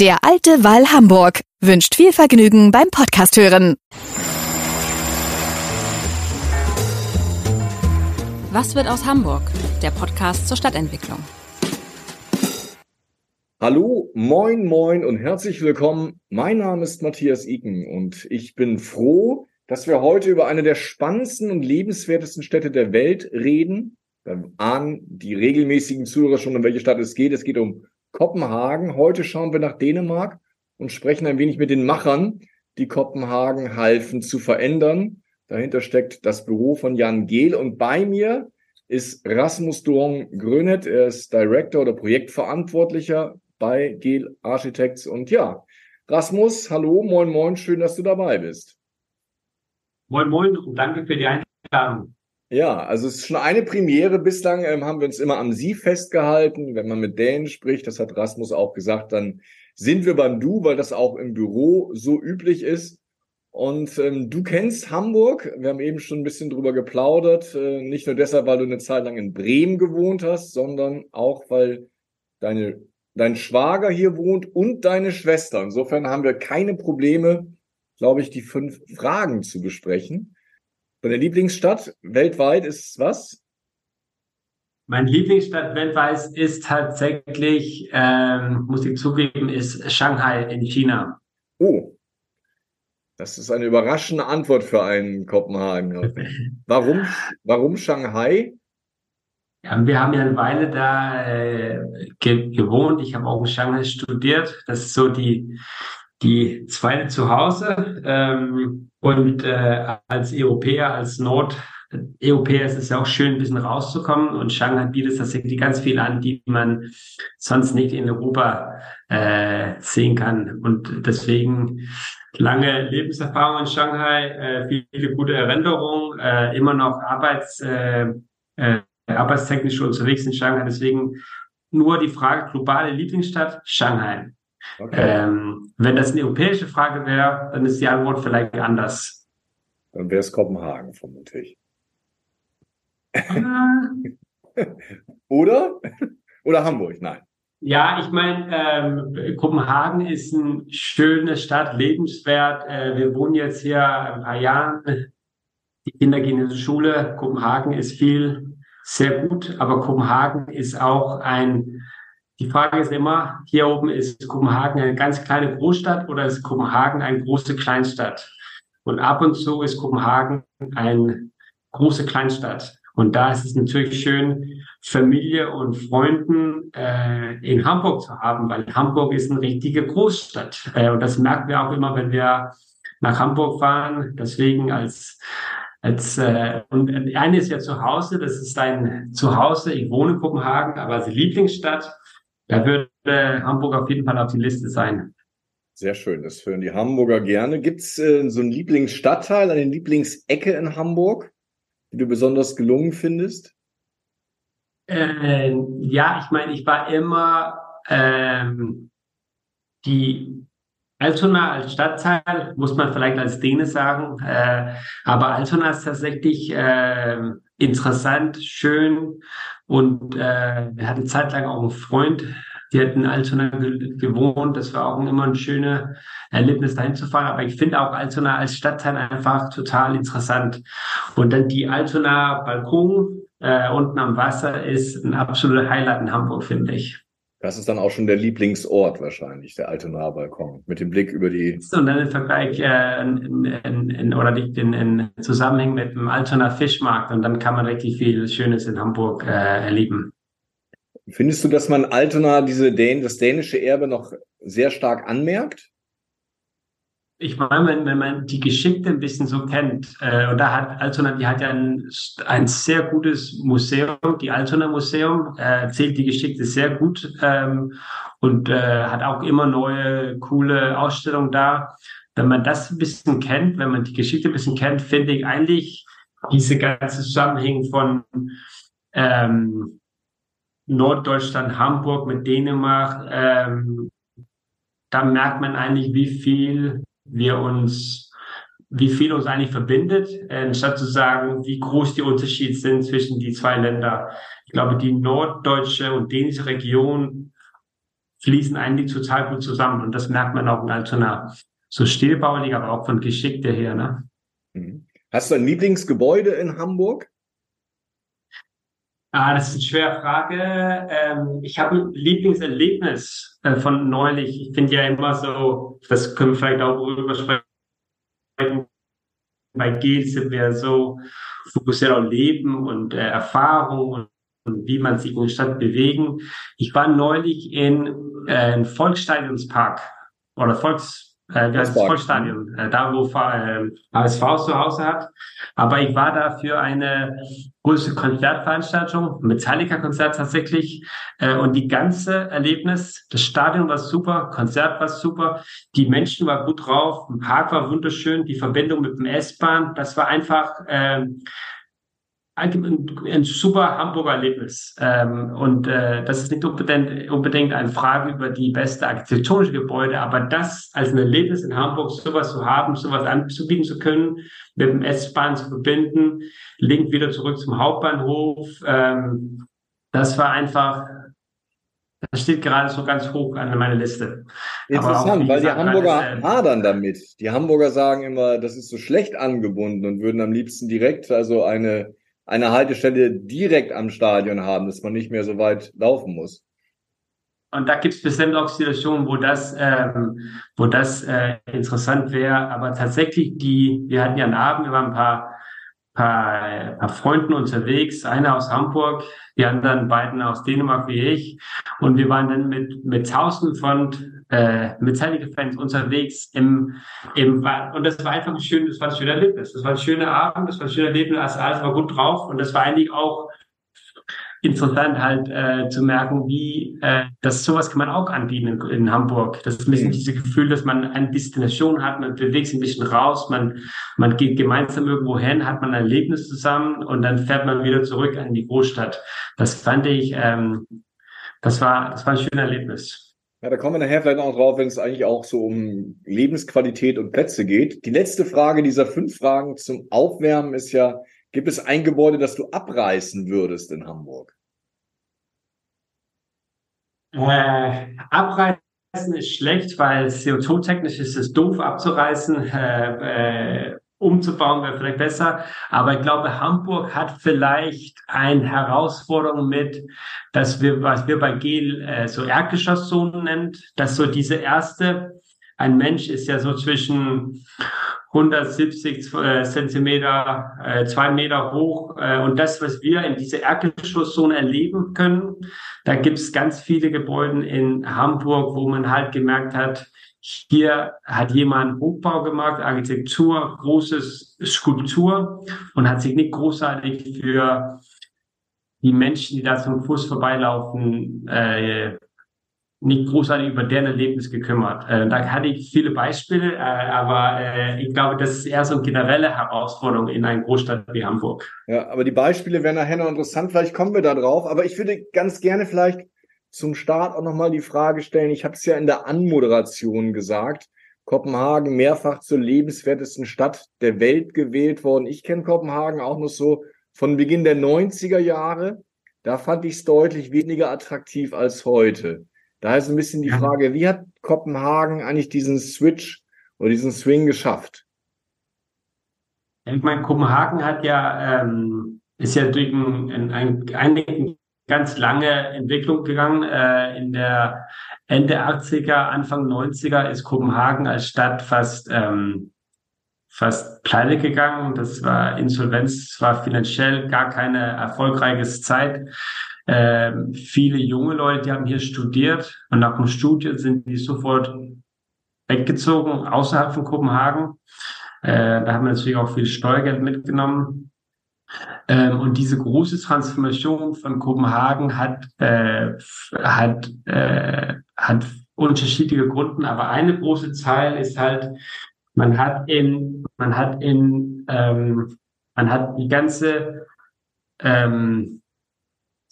Der alte Wall Hamburg wünscht viel Vergnügen beim Podcast hören. Was wird aus Hamburg? Der Podcast zur Stadtentwicklung. Hallo, moin, moin und herzlich willkommen. Mein Name ist Matthias Iken und ich bin froh, dass wir heute über eine der spannendsten und lebenswertesten Städte der Welt reden. Wir ahnen die regelmäßigen Zuhörer schon, um welche Stadt es geht. Es geht um Kopenhagen. Heute schauen wir nach Dänemark und sprechen ein wenig mit den Machern, die Kopenhagen halfen zu verändern. Dahinter steckt das Büro von Jan Gehl und bei mir ist Rasmus Dorn Grönet. Er ist Director oder Projektverantwortlicher bei Gehl Architects. Und ja, Rasmus, hallo, moin, moin, schön, dass du dabei bist. Moin, moin und danke für die Einladung. Ja, also es ist schon eine Premiere. Bislang ähm, haben wir uns immer am Sie festgehalten. Wenn man mit Dänen spricht, das hat Rasmus auch gesagt, dann sind wir beim Du, weil das auch im Büro so üblich ist. Und ähm, du kennst Hamburg. Wir haben eben schon ein bisschen drüber geplaudert. Äh, nicht nur deshalb, weil du eine Zeit lang in Bremen gewohnt hast, sondern auch, weil deine, dein Schwager hier wohnt und deine Schwester. Insofern haben wir keine Probleme, glaube ich, die fünf Fragen zu besprechen. Deine Lieblingsstadt weltweit ist was? Mein Lieblingsstadt weltweit ist tatsächlich, ähm, muss ich zugeben, ist Shanghai in China. Oh, das ist eine überraschende Antwort für einen Kopenhagen. warum, warum Shanghai? Ja, wir haben ja eine Weile da äh, ge gewohnt. Ich habe auch in Shanghai studiert. Das ist so die die zweite Zuhause. Ähm, und äh, als Europäer, als Nord-Europäer ist es ja auch schön, ein bisschen rauszukommen. Und Shanghai bietet tatsächlich ganz viel an, die man sonst nicht in Europa äh, sehen kann. Und deswegen lange Lebenserfahrung in Shanghai, äh, viele gute Erinnerungen, äh, immer noch Arbeits, äh, äh, arbeitstechnisch unterwegs in Shanghai. Deswegen nur die Frage, globale Lieblingsstadt, Shanghai. Okay. Ähm, wenn das eine europäische Frage wäre, dann ist die Antwort vielleicht anders. Dann wäre es Kopenhagen, vermutlich. Oder? Oder Hamburg? Nein. Ja, ich meine, ähm, Kopenhagen ist eine schöne Stadt, lebenswert. Äh, wir wohnen jetzt hier ein paar Jahre. Die Kinder gehen in die Schule. Kopenhagen ist viel, sehr gut, aber Kopenhagen ist auch ein die Frage ist immer, hier oben ist Kopenhagen eine ganz kleine Großstadt oder ist Kopenhagen eine große Kleinstadt? Und ab und zu ist Kopenhagen eine große Kleinstadt. Und da ist es natürlich schön, Familie und Freunden äh, in Hamburg zu haben, weil Hamburg ist eine richtige Großstadt. Äh, und das merken wir auch immer, wenn wir nach Hamburg fahren. Deswegen als als äh, und eine ist ja zu Hause, das ist dein Zuhause. Ich wohne in Kopenhagen, aber als Lieblingsstadt da würde Hamburg auf jeden Fall auf die Liste sein. Sehr schön, das hören die Hamburger gerne. Gibt es äh, so einen Lieblingsstadtteil, eine Lieblingsecke in Hamburg, die du besonders gelungen findest? Äh, ja, ich meine, ich war immer ähm, die Altona als Stadtteil, muss man vielleicht als Däne sagen, äh, aber Altona ist tatsächlich äh, interessant, schön und äh, wir hatten zeitlang auch einen Freund, die hat in Altona ge gewohnt. Das war auch immer ein schönes Erlebnis, dahin zu fahren. Aber ich finde auch Altona als Stadtteil einfach total interessant. Und dann die Altona Balkon äh, unten am Wasser ist ein absoluter Highlight in Hamburg, finde ich. Das ist dann auch schon der Lieblingsort wahrscheinlich, der Altonaer Balkon, mit dem Blick über die. Und dann im Vergleich äh, in, in, in, oder in, in Zusammenhang mit dem Altona Fischmarkt und dann kann man richtig viel Schönes in Hamburg äh, erleben. Findest du, dass man Altona diese Dän das dänische Erbe noch sehr stark anmerkt? Ich meine, wenn, wenn man die Geschichte ein bisschen so kennt, äh, und da hat Altona, die hat ja ein, ein sehr gutes Museum, die Altona Museum, äh, erzählt die Geschichte sehr gut ähm, und äh, hat auch immer neue, coole Ausstellungen da. wenn man das ein bisschen kennt, wenn man die Geschichte ein bisschen kennt, finde ich eigentlich diese ganze Zusammenhänge von ähm, Norddeutschland, Hamburg mit Dänemark, ähm, da merkt man eigentlich, wie viel wir uns, wie viel uns eigentlich verbindet, anstatt zu sagen, wie groß die Unterschiede sind zwischen die zwei Länder. Ich glaube, die norddeutsche und dänische Region fließen eigentlich total gut zusammen und das merkt man auch in Altona. So stilbaulich, aber auch von Geschichte her. Ne? Mhm. Hast du ein Lieblingsgebäude in Hamburg? Ah, das ist eine schwere Frage. Ähm, ich habe ein Lieblingserlebnis äh, von neulich. Ich finde ja immer so, das können wir vielleicht auch darüber sprechen. Bei Gel sind wir so fokussiert auf Leben und äh, Erfahrung und, und, wie man sich in der Stadt bewegen. Ich war neulich in, äh, in Volksstadionspark oder Volks äh, das Vollstadion, äh, da wo äh, HSV zu Hause hat. Aber ich war da für eine große Konzertveranstaltung, Metallica-Konzert tatsächlich. Äh, und die ganze Erlebnis, das Stadion war super, Konzert war super, die Menschen waren gut drauf, ein Park war wunderschön, die Verbindung mit dem S-Bahn, das war einfach äh, ein, ein super Hamburger Erlebnis. Ähm, und äh, das ist nicht unbedingt, unbedingt eine Frage über die beste architektonische Gebäude, aber das als ein Erlebnis in Hamburg, sowas zu haben, sowas anzubieten zu können, mit dem S-Bahn zu verbinden, Link wieder zurück zum Hauptbahnhof, ähm, das war einfach, das steht gerade so ganz hoch an meiner Liste. Interessant, weil die Hamburger alles, äh, hadern damit. Die Hamburger sagen immer, das ist so schlecht angebunden und würden am liebsten direkt also eine eine Haltestelle direkt am Stadion haben, dass man nicht mehr so weit laufen muss. Und da gibt es bestimmt auch Situationen, wo das, ähm, wo das äh, interessant wäre. Aber tatsächlich, die, wir hatten ja einen Abend, wir waren ein paar, paar, paar Freunden unterwegs, einer aus Hamburg, die anderen beiden aus Dänemark wie ich. Und wir waren dann mit, mit Tausenden von äh, Metallica-Fans unterwegs im, im und das war einfach ein schönes, das war ein schöner Erlebnis. Das war ein schöner Abend, das war ein schöner Erlebnis, also alles war gut drauf und das war eigentlich auch interessant halt äh, zu merken, wie äh, das sowas kann man auch anbieten in, in Hamburg. Das ist ein bisschen mhm. dieses Gefühl, dass man eine Destination hat, man bewegt sich ein bisschen raus, man man geht gemeinsam irgendwo hin, hat man ein Erlebnis zusammen und dann fährt man wieder zurück an die Großstadt. Das fand ich, ähm, das war das war ein schönes Erlebnis. Ja, da kommen wir nachher vielleicht noch drauf, wenn es eigentlich auch so um Lebensqualität und Plätze geht. Die letzte Frage dieser fünf Fragen zum Aufwärmen ist ja, gibt es ein Gebäude, das du abreißen würdest in Hamburg? Äh, abreißen ist schlecht, weil CO2-technisch ist es doof abzureißen. Äh, äh, umzubauen wäre vielleicht besser. Aber ich glaube, Hamburg hat vielleicht eine Herausforderung mit, dass wir, was wir bei Gel äh, so Erdgeschosszonen nennt, dass so diese erste, ein Mensch ist ja so zwischen 170 äh, Zentimeter, äh, zwei Meter hoch. Äh, und das, was wir in dieser Erdgeschosszone erleben können, da gibt es ganz viele Gebäude in Hamburg, wo man halt gemerkt hat, hier hat jemand Hochbau gemacht, Architektur, großes Skulptur und hat sich nicht großartig für die Menschen, die da zum Fuß vorbeilaufen, äh, nicht großartig über deren Erlebnis gekümmert. Äh, da hatte ich viele Beispiele, äh, aber äh, ich glaube, das ist eher so eine generelle Herausforderung in einer Großstadt wie Hamburg. Ja, aber die Beispiele wären nachher noch interessant. Vielleicht kommen wir da drauf. Aber ich würde ganz gerne vielleicht zum Start auch nochmal die Frage stellen. Ich habe es ja in der Anmoderation gesagt. Kopenhagen mehrfach zur lebenswertesten Stadt der Welt gewählt worden. Ich kenne Kopenhagen auch noch so von Beginn der 90er Jahre. Da fand ich es deutlich weniger attraktiv als heute. Da ist ein bisschen die Frage, wie hat Kopenhagen eigentlich diesen Switch oder diesen Swing geschafft? Ich meine, Kopenhagen hat ja, ähm, ist ja durch ein, ein, ein, ein ganz lange Entwicklung gegangen. Äh, in der Ende 80er, Anfang 90er ist Kopenhagen als Stadt fast ähm, fast pleite gegangen. Das war Insolvenz, war finanziell gar keine erfolgreiche Zeit. Ähm, viele junge Leute, die haben hier studiert und nach dem Studium sind die sofort weggezogen außerhalb von Kopenhagen. Äh, da haben wir natürlich auch viel Steuergeld mitgenommen. Ähm, und diese große Transformation von Kopenhagen hat, äh, hat, äh, hat unterschiedliche Gründe, aber eine große Zahl ist halt Man hat in, man hat in, ähm, man hat die ganze, ähm,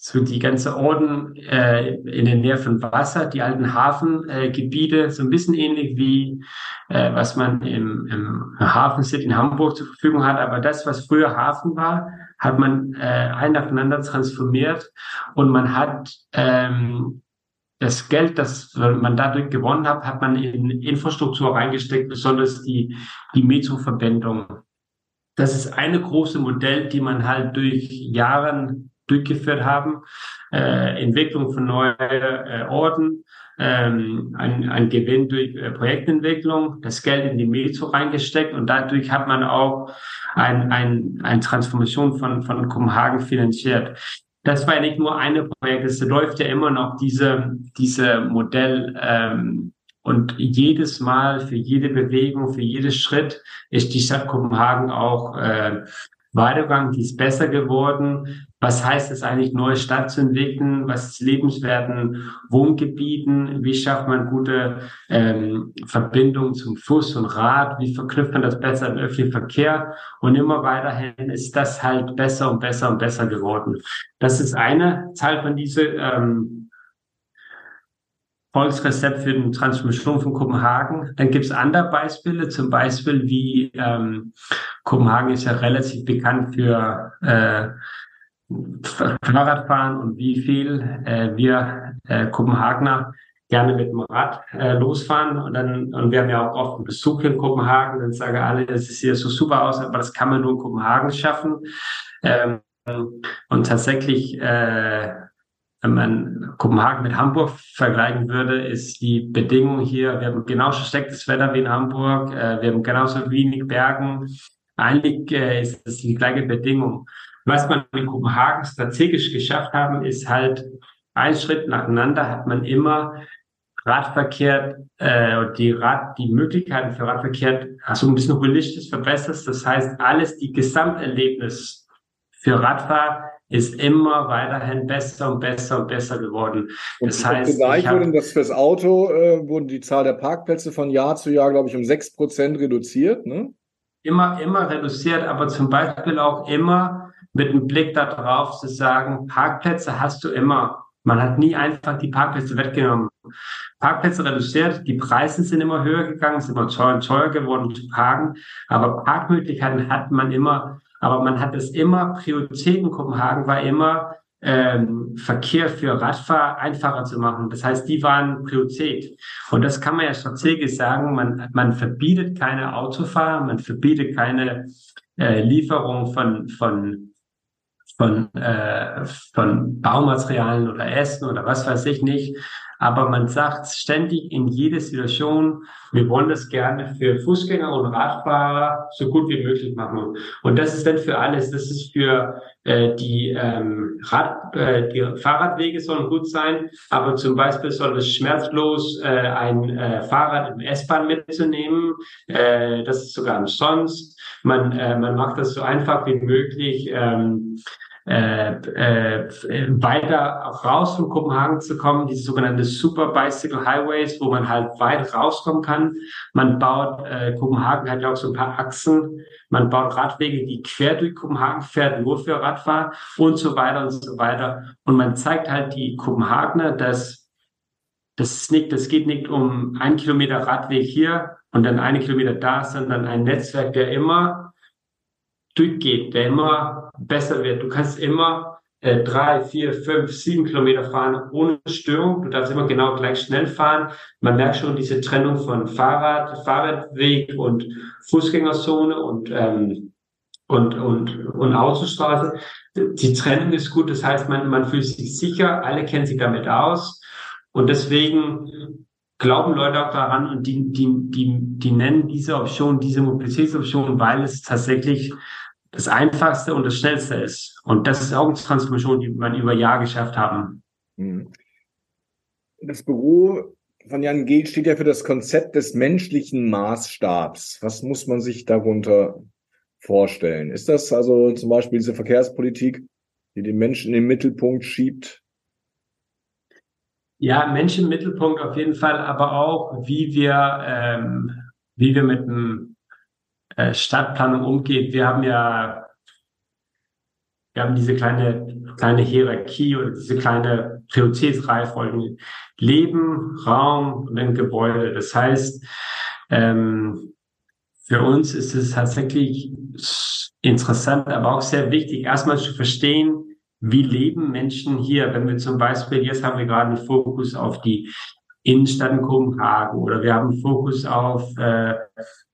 so die ganze Orden äh, in der Nähe von Wasser, die alten Hafengebiete, äh, so ein bisschen ähnlich wie äh, was man im, im Hafen City in Hamburg zur Verfügung hat. Aber das, was früher Hafen war, hat man äh, ein nacheinander transformiert und man hat ähm, das Geld, das man dadurch gewonnen hat, hat man in Infrastruktur reingesteckt, besonders die, die Metro-Verbindung. Das ist eine große Modell, die man halt durch Jahren durchgeführt haben. Äh, Entwicklung von neuen äh, Orten, ähm, ein, ein Gewinn durch äh, Projektentwicklung, das Geld in die Metro reingesteckt und dadurch hat man auch ein, ein, eine Transformation von, von Kopenhagen finanziert. Das war ja nicht nur eine Projekt, es läuft ja immer noch diese, diese Modell ähm, und jedes Mal für jede Bewegung, für jedes Schritt ist die Stadt Kopenhagen auch äh, weitergegangen, die ist besser geworden. Was heißt es eigentlich, neue Stadt zu entwickeln? Was ist lebenswerten Wohngebieten? Wie schafft man gute ähm, Verbindungen zum Fuß und Rad? Wie verknüpft man das besser im öffentlichen Verkehr? Und immer weiterhin ist das halt besser und besser und besser geworden. Das ist eine Teil von diese ähm, Volksrezept für die Transformation von Kopenhagen. Dann gibt es andere Beispiele, zum Beispiel wie ähm, Kopenhagen ist ja relativ bekannt für äh, Fahrradfahren und wie viel äh, wir äh, Kopenhagener gerne mit dem Rad äh, losfahren und dann und wir haben ja auch oft einen Besuch in Kopenhagen, dann sagen alle, das sieht hier so super aus, aber das kann man nur in Kopenhagen schaffen. Ähm, und tatsächlich, äh, wenn man Kopenhagen mit Hamburg vergleichen würde, ist die Bedingung hier, wir haben genauso schlechtes Wetter wie in Hamburg, äh, wir haben genauso wenig Bergen. Eigentlich äh, ist es die gleiche Bedingung. Was man in Kopenhagen strategisch geschafft haben, ist halt ein Schritt nacheinander hat man immer Radverkehr, äh, die Rad, die Möglichkeiten für Radverkehr so ein bisschen holistisch verbessert. Das heißt, alles, die Gesamterlebnis für Radfahrer ist immer weiterhin besser und besser und besser geworden. Und das heißt, gleich wurden das fürs Auto äh, wurden die Zahl der Parkplätze von Jahr zu Jahr, glaube ich, um sechs Prozent reduziert. Ne? Immer, immer reduziert, aber zum Beispiel auch immer mit einem Blick darauf zu sagen, Parkplätze hast du immer. Man hat nie einfach die Parkplätze weggenommen. Parkplätze reduziert, die Preise sind immer höher gegangen, ist immer teuer, teuer geworden zu parken, aber Parkmöglichkeiten hat man immer, aber man hat es immer, Priorität in Kopenhagen war immer, ähm, Verkehr für Radfahrer einfacher zu machen. Das heißt, die waren Priorität. Und das kann man ja strategisch sagen, man, man verbietet keine Autofahrer, man verbietet keine äh, Lieferung von, von von, äh, von Baumaterialien oder Essen oder was weiß ich nicht. Aber man sagt ständig in jeder Situation, wir wollen das gerne für Fußgänger und Radfahrer so gut wie möglich machen. Und das ist dann für alles. Das ist für äh, die, ähm, Rad, äh, die Fahrradwege sollen gut sein, aber zum Beispiel soll es schmerzlos äh, ein äh, Fahrrad im S-Bahn mitzunehmen. Äh, das ist sogar umsonst. Man, äh, man macht das so einfach wie möglich. Ähm, äh, äh, weiter raus von Kopenhagen zu kommen, diese sogenannte Super Bicycle Highways, wo man halt weit rauskommen kann. Man baut, äh, Kopenhagen hat ja auch so ein paar Achsen, man baut Radwege, die quer durch Kopenhagen fährt, nur für Radfahrer und so weiter und so weiter. Und man zeigt halt die Kopenhagener, dass das nicht, das geht nicht um ein Kilometer Radweg hier und dann eine Kilometer da, sondern ein Netzwerk, der immer durchgeht, der immer besser wird. Du kannst immer äh, drei, vier, fünf, sieben Kilometer fahren ohne Störung. Du darfst immer genau gleich schnell fahren. Man merkt schon diese Trennung von Fahrrad, Fahrradweg und Fußgängerzone und ähm, und und und Autostraße. Die Trennung ist gut. Das heißt, man man fühlt sich sicher. Alle kennen sich damit aus und deswegen glauben Leute auch daran und die, die, die, die nennen diese Option, diese Mobilitätsoption, weil es tatsächlich das Einfachste und das Schnellste ist. Und das ist auch eine Transformation, die man über Jahre geschafft haben. Mhm. Das Büro von Jan Gehl steht ja für das Konzept des menschlichen Maßstabs. Was muss man sich darunter vorstellen? Ist das also zum Beispiel diese Verkehrspolitik, die den Menschen in den Mittelpunkt schiebt? Ja, Menschen im Mittelpunkt auf jeden Fall, aber auch, wie wir, ähm, wie wir mit dem äh, Stadtplanung umgeht. Wir haben ja wir haben diese kleine, kleine Hierarchie oder diese kleine Prioritätsreihenfolge. Leben, Raum und dann Gebäude. Das heißt, ähm, für uns ist es tatsächlich interessant, aber auch sehr wichtig, erstmal zu verstehen, wie leben Menschen hier, wenn wir zum Beispiel, jetzt haben wir gerade einen Fokus auf die Innenstadt in Kopenhagen oder wir haben Fokus auf äh,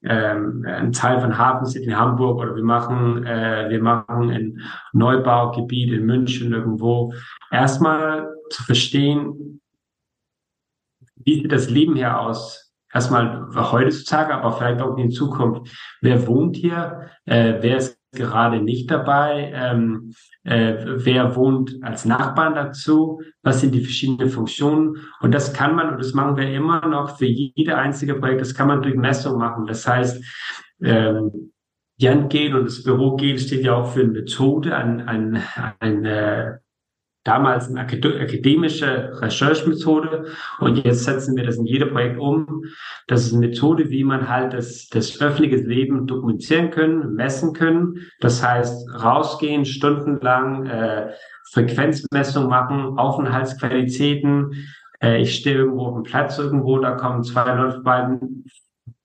ähm, einen Teil von Hafen City in Hamburg oder wir machen äh, wir machen ein Neubaugebiet in München irgendwo. Erstmal zu verstehen, wie sieht das Leben hier aus? Erstmal heutzutage, aber vielleicht auch in Zukunft. Wer wohnt hier? Äh, wer ist gerade nicht dabei? Ähm, äh, wer wohnt als Nachbarn dazu? Was sind die verschiedenen Funktionen? Und das kann man, und das machen wir immer noch für jede einzige Projekt, das kann man durch Messung machen. Das heißt, ähm, Jan Gel und das Büro Gel steht ja auch für eine Methode, ein, ein, ein äh, damals eine akademische Recherchemethode und jetzt setzen wir das in jedem Projekt um. Das ist eine Methode, wie man halt das, das öffentliche Leben dokumentieren können, messen können. Das heißt, rausgehen, stundenlang äh, Frequenzmessung machen, Aufenthaltsqualitäten. Äh, ich stehe irgendwo auf dem Platz irgendwo, da kommen zwei Leute vorbei.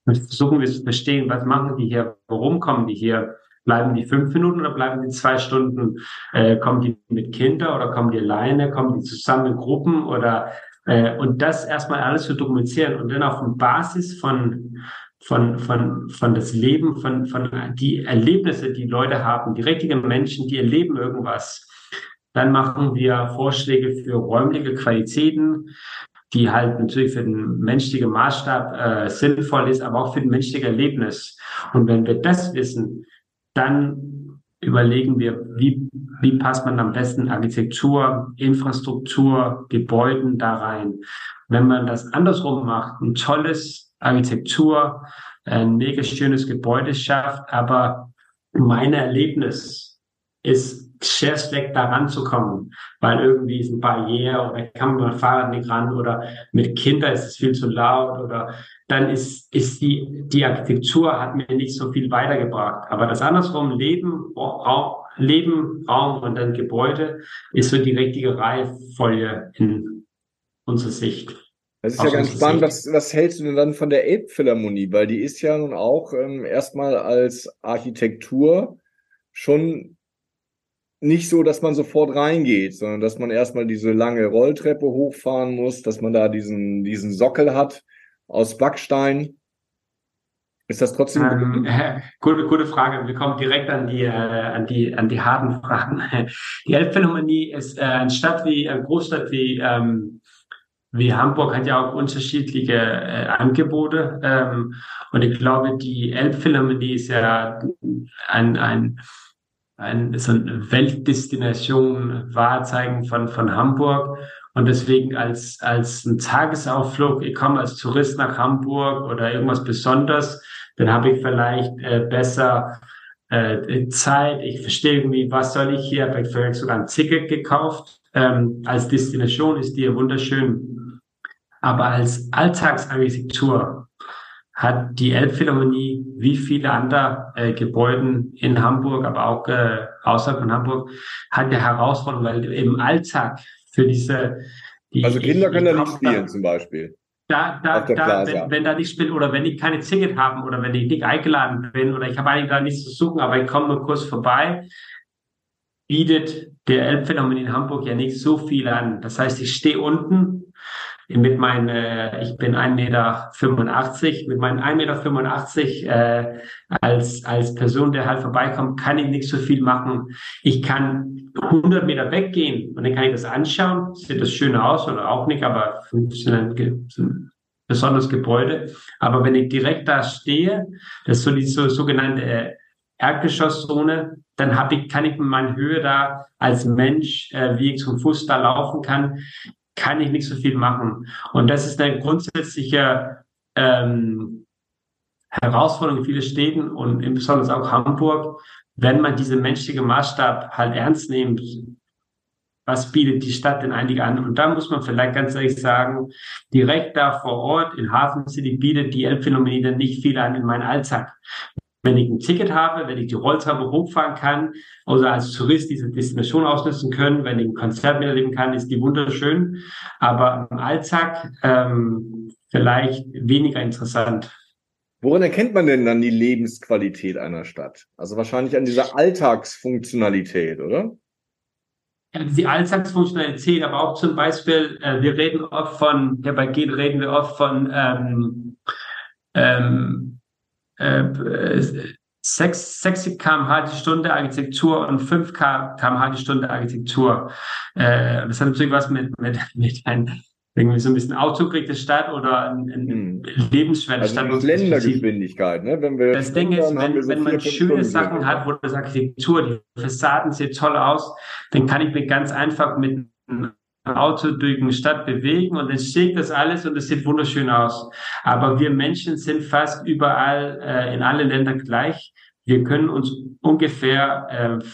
Versuchen wir zu verstehen, was machen die hier, warum kommen die hier, Bleiben die fünf Minuten oder bleiben die zwei Stunden? Äh, kommen die mit Kindern oder kommen die alleine? Kommen die zusammen in Gruppen oder äh, und das erstmal alles zu dokumentieren und dann auf Basis von von von von das Leben von von die Erlebnisse, die Leute haben, die richtigen Menschen, die erleben irgendwas. Dann machen wir Vorschläge für räumliche Qualitäten, die halt natürlich für den menschlichen Maßstab äh, sinnvoll ist, aber auch für den menschlichen Erlebnis. Und wenn wir das wissen, dann überlegen wir, wie, wie passt man am besten Architektur, Infrastruktur, Gebäuden da rein. Wenn man das andersrum macht, ein tolles Architektur, ein mega schönes Gebäude schafft, aber mein Erlebnis ist sehr schlecht da ranzukommen, weil irgendwie ist eine Barriere oder kann man mit dem Fahrrad nicht ran oder mit Kindern ist es viel zu laut oder dann ist, ist die, die Architektur hat mir nicht so viel weitergebracht. Aber das andersrum, Leben, Raum, Leben, Raum und dann Gebäude ist so die richtige Reihenfolge in unserer Sicht. Das ist ja ganz spannend. Was, was hältst du denn dann von der Elbphilharmonie? Weil die ist ja nun auch ähm, erstmal als Architektur schon nicht so, dass man sofort reingeht, sondern dass man erstmal diese lange Rolltreppe hochfahren muss, dass man da diesen, diesen Sockel hat aus Backstein. Ist das trotzdem ähm, äh, gute, gute Frage. Wir kommen direkt an die, äh, an die, an die harten Fragen. Die Elbphilharmonie ist äh, eine Stadt wie, eine Großstadt wie, ähm, wie Hamburg hat ja auch unterschiedliche äh, Angebote. Ähm, und ich glaube, die Elbphilharmonie ist ja ein, ein ein, so eine Weltdestination wahrzeigen von, von Hamburg. Und deswegen als, als ein Tagesausflug, ich komme als Tourist nach Hamburg oder irgendwas Besonderes, dann habe ich vielleicht äh, besser äh, Zeit. Ich verstehe irgendwie, was soll ich hier? Habe ich vielleicht sogar ein Ticket gekauft. Ähm, als Destination ist die wunderschön. Aber als Alltagsarchitektur hat die Elbphilharmonie wie viele andere äh, Gebäuden in Hamburg, aber auch äh, außerhalb von Hamburg, hat eine Herausforderung, weil im Alltag für diese die, Also Kinder ich, können da nicht spielen da, zum Beispiel. Da, da, da wenn, wenn da nicht spielen oder wenn ich keine Ticket haben oder wenn ich nicht eingeladen bin oder ich habe eigentlich da nichts zu suchen, aber ich komme nur kurz vorbei, bietet der Elbphilharmonie in Hamburg ja nicht so viel an. Das heißt, ich stehe unten mit meinen, äh, ich bin 1,85 Meter, mit meinen 1,85 Meter äh, als, als Person, der halt vorbeikommt, kann ich nicht so viel machen. Ich kann 100 Meter weggehen und dann kann ich das anschauen. Sieht das schön aus oder auch nicht, aber es ist ein, ein besonderes Gebäude. Aber wenn ich direkt da stehe, das ist so die so, sogenannte äh, Erdgeschosszone, dann habe ich, kann ich mit meiner Höhe da als Mensch, äh, wie ich zum Fuß da laufen kann, kann ich nicht so viel machen. Und das ist eine grundsätzliche ähm, Herausforderung in vielen Städten und besonders auch Hamburg, wenn man diese menschliche Maßstab halt ernst nimmt, was bietet die Stadt denn eigentlich an? Und da muss man vielleicht ganz ehrlich sagen, direkt da vor Ort in Hafen City bietet die Elbphänomene nicht viel an in meinem Alltag. wenn ich ein Ticket habe, wenn ich die Rolltreppe hochfahren kann oder als Tourist diese Destination ausnutzen können, wenn ich ein Konzert miterleben kann, ist die wunderschön. Aber im Alltag ähm, vielleicht weniger interessant. Woran erkennt man denn dann die Lebensqualität einer Stadt? Also wahrscheinlich an dieser Alltagsfunktionalität, oder? Die Alltagsfunktionalität, aber auch zum Beispiel, äh, wir reden oft von, ja, bei GED reden wir oft von ähm, ähm, äh, 6, 60 km/h die Stunde Architektur und 5 km/h die Stunde Architektur. Äh, das hat natürlich was mit, mit, mit ein, irgendwie so ein bisschen autogerichtete Stadt oder ein, hm. lebenswerte also Stadt. Also Ländergeschwindigkeit, ne? Wenn wir das Ding ist, wenn, so wenn man schöne Sachen Stunden hat, wo das Architektur, die Fassaden sieht toll aus, dann kann ich mir ganz einfach mit einem Auto durch eine Stadt bewegen und dann steht das alles und es sieht wunderschön aus. Aber wir Menschen sind fast überall äh, in allen Ländern gleich. Wir können uns ungefähr äh,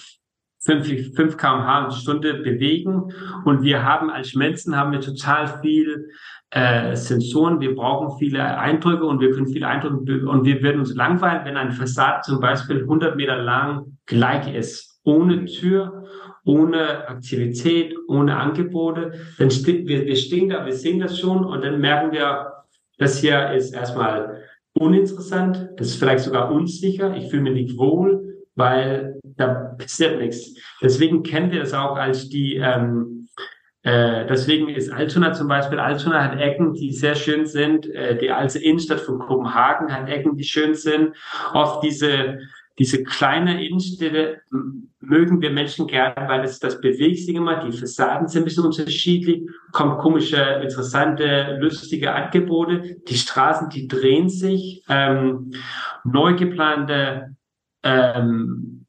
5, 5 kmh die Stunde bewegen. Und wir haben als Menschen haben wir total viel äh, Sensoren, wir brauchen viele Eindrücke und wir können viele Eindrücke und wir würden uns langweilen, wenn ein Fassad zum Beispiel 100 Meter lang gleich ist, ohne Tür, ohne Aktivität, ohne Angebote, dann ste wir, wir stehen da, wir sehen das schon und dann merken wir, das hier ist erstmal uninteressant, das ist vielleicht sogar unsicher, ich fühle mich nicht wohl, weil da passiert nichts. Deswegen kennen wir das auch als die, ähm, äh, deswegen ist Altona zum Beispiel, Altona hat Ecken, die sehr schön sind, äh, die alte Innenstadt von Kopenhagen hat Ecken, die schön sind. Oft diese diese kleine Innenstädte mögen wir Menschen gerne, weil es das bewegt sich immer. Die Fassaden sind ein bisschen unterschiedlich, kommen komische, interessante, lustige Angebote. Die Straßen, die drehen sich. Ähm, neu geplante ähm,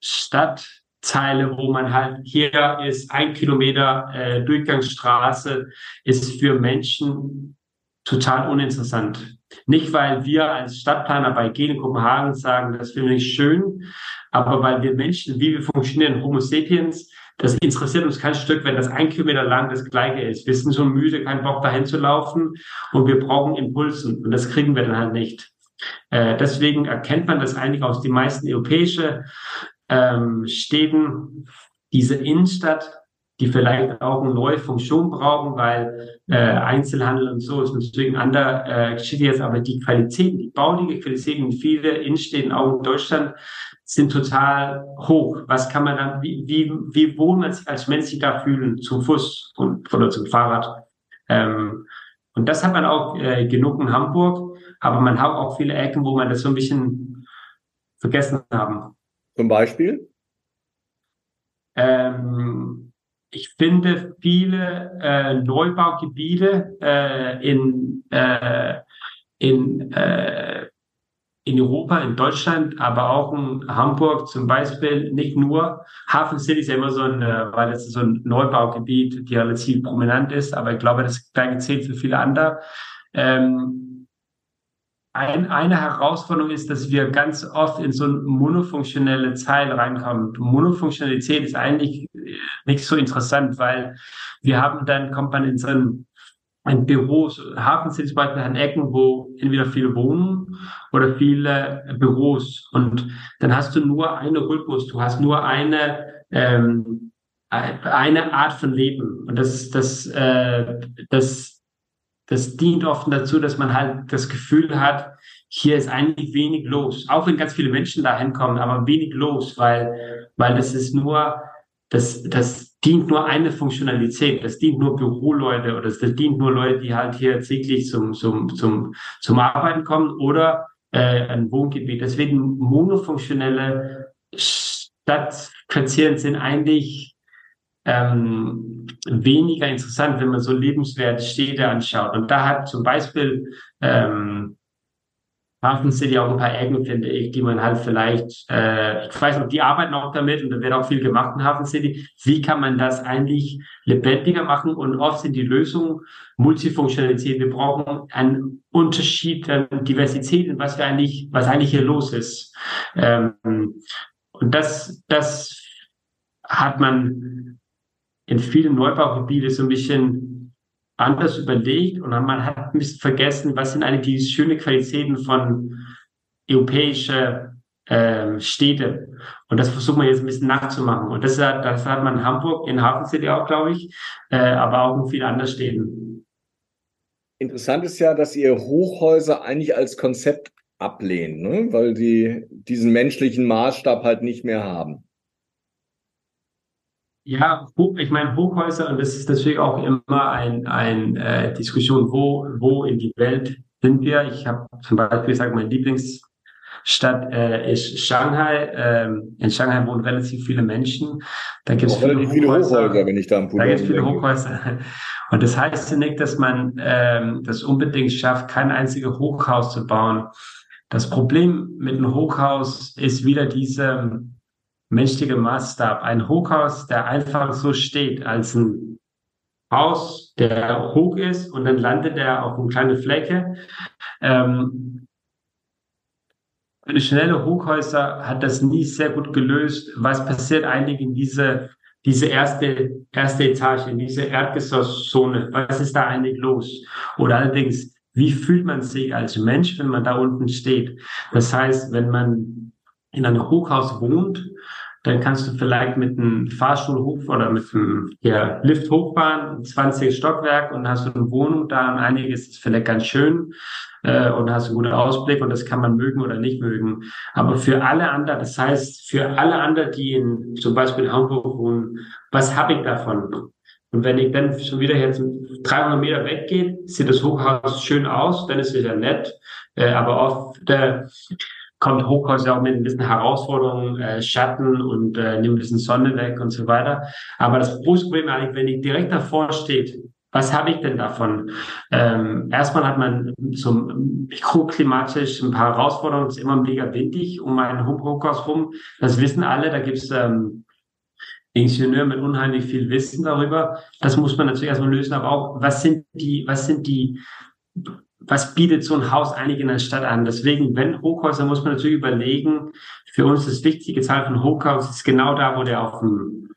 Stadtteile, wo man halt hier ist, ein Kilometer äh, Durchgangsstraße, ist für Menschen total uninteressant. Nicht, weil wir als Stadtplaner bei Gen Kopenhagen sagen, das finde ich schön, aber weil wir Menschen, wie wir funktionieren, Homo sapiens, das interessiert uns kein Stück, wenn das ein Kilometer lang das Gleiche ist. Wir sind so müde, keinen Bock dahin zu laufen und wir brauchen Impulsen und das kriegen wir dann halt nicht. Äh, deswegen erkennt man das eigentlich aus den meisten europäischen ähm, Städten, diese Innenstadt die vielleicht auch eine neue Funktion brauchen, weil äh, Einzelhandel und so ist natürlich ein anderer äh, Geschichte jetzt, aber die Qualitäten, die bauliche Qualitäten in viele Innenstädten, auch in Deutschland, sind total hoch. Was kann man dann, wie, wie, wie wohl man sich als Mensch sich da fühlen, zum Fuß und, oder zum Fahrrad? Ähm, und das hat man auch äh, genug in Hamburg, aber man hat auch viele Ecken, wo man das so ein bisschen vergessen haben. Zum Beispiel? Ähm, ich finde viele äh, Neubaugebiete äh, in, äh, in, äh, in Europa, in Deutschland, aber auch in Hamburg zum Beispiel, nicht nur. Hafen City ist ja immer so ein, äh, weil es so ein Neubaugebiet, die relativ prominent ist, aber ich glaube, das gleiche zählt für viele andere. Ähm, ein, eine Herausforderung ist, dass wir ganz oft in so eine monofunktionelle Zeile reinkommen. Monofunktionalität ist eigentlich nicht so interessant, weil wir haben dann, kommt man in so ein, ein Büro, Hafen City zum Beispiel an Ecken, wo entweder viele wohnen oder viele Büros. Und dann hast du nur einen Rhythmus, du hast nur eine, ähm, eine Art von Leben. Und das, das, äh, das das dient oft dazu, dass man halt das Gefühl hat, hier ist eigentlich wenig los. Auch wenn ganz viele Menschen da hinkommen, aber wenig los, weil, weil das ist nur, das, das dient nur eine Funktionalität. Das dient nur Büroleute oder das, das dient nur Leute, die halt hier täglich zum, zum, zum, zum Arbeiten kommen oder äh, ein Wohngebiet. Deswegen monofunktionelle Stadtquartieren sind eigentlich ähm, weniger interessant, wenn man so lebenswerte Städte anschaut. Und da hat zum Beispiel ähm, Hafen City auch ein paar Ecken, finde ich, die man halt vielleicht, äh, ich weiß noch, die arbeiten auch damit und da wird auch viel gemacht in Hafen City. Wie kann man das eigentlich lebendiger machen? Und oft sind die Lösungen Multifunktionalität. Wir brauchen einen Unterschied, äh, Diversität, was wir eigentlich, was eigentlich hier los ist. Ähm, und das, das hat man in vielen Neubaugebieten so ein bisschen anders überlegt und man hat ein bisschen vergessen, was sind eigentlich die schönen Qualitäten von europäischer ähm, Städte. Und das versucht man jetzt ein bisschen nachzumachen. Und das hat, das hat man in Hamburg, in Hafen City auch, glaube ich, äh, aber auch in vielen anderen Städten. Interessant ist ja, dass ihr Hochhäuser eigentlich als Konzept ablehnen, ne? weil die diesen menschlichen Maßstab halt nicht mehr haben. Ja, ich meine Hochhäuser, und das ist natürlich auch immer ein, ein äh, Diskussion, wo, wo in die Welt sind wir. Ich habe zum Beispiel gesagt, mein Lieblings Stadt äh, ist Shanghai. Ähm, in Shanghai wohnen relativ viele Menschen. Da gibt es viele, viele Hochhäuser, wenn ich da am Da gibt es viele denke. Hochhäuser. Und das heißt ja nicht, dass man ähm, das unbedingt schafft, kein einziges Hochhaus zu bauen. Das Problem mit einem Hochhaus ist wieder dieser menschliche Maßstab. Ein Hochhaus, der einfach so steht als ein Haus, der hoch ist und dann landet er auf eine kleine Fläche. Ähm, schnelle Hochhäuser hat das nie sehr gut gelöst. Was passiert eigentlich in diese, diese erste, erste Etage, in diese Erdgeschosszone? Was ist da eigentlich los? Oder allerdings, wie fühlt man sich als Mensch, wenn man da unten steht? Das heißt, wenn man in einem Hochhaus wohnt, dann kannst du vielleicht mit einem Fahrstuhl hoch oder mit einem ja, Lift hochfahren, 20 Stockwerk und hast eine Wohnung da und einiges ist vielleicht ganz schön äh, und hast einen guten Ausblick und das kann man mögen oder nicht mögen. Aber für alle anderen, das heißt für alle anderen, die in zum Beispiel in Hamburg wohnen, was habe ich davon? Und wenn ich dann schon wieder jetzt 300 Meter weggehe, sieht das Hochhaus schön aus, dann ist es ja nett. Äh, aber oft äh, kommt Hochhäuser auch mit ein bisschen Herausforderungen, äh, Schatten und äh, nimmt ein bisschen Sonne weg und so weiter. Aber das große Problem eigentlich, wenn ich direkt davor steht, was habe ich denn davon? Ähm, erstmal hat man so mikroklimatisch ein paar Herausforderungen, es ist immer mega windig um ein Hochhaus rum. Das wissen alle, da gibt es ähm, Ingenieur mit unheimlich viel Wissen darüber. Das muss man natürlich erstmal lösen, aber auch, was sind die, was sind die was bietet so ein Haus eigentlich in der Stadt an? Deswegen, wenn Hochhäuser, muss man natürlich überlegen, für uns das wichtige Zahl von Hochhaus ist genau da, wo der auf dem,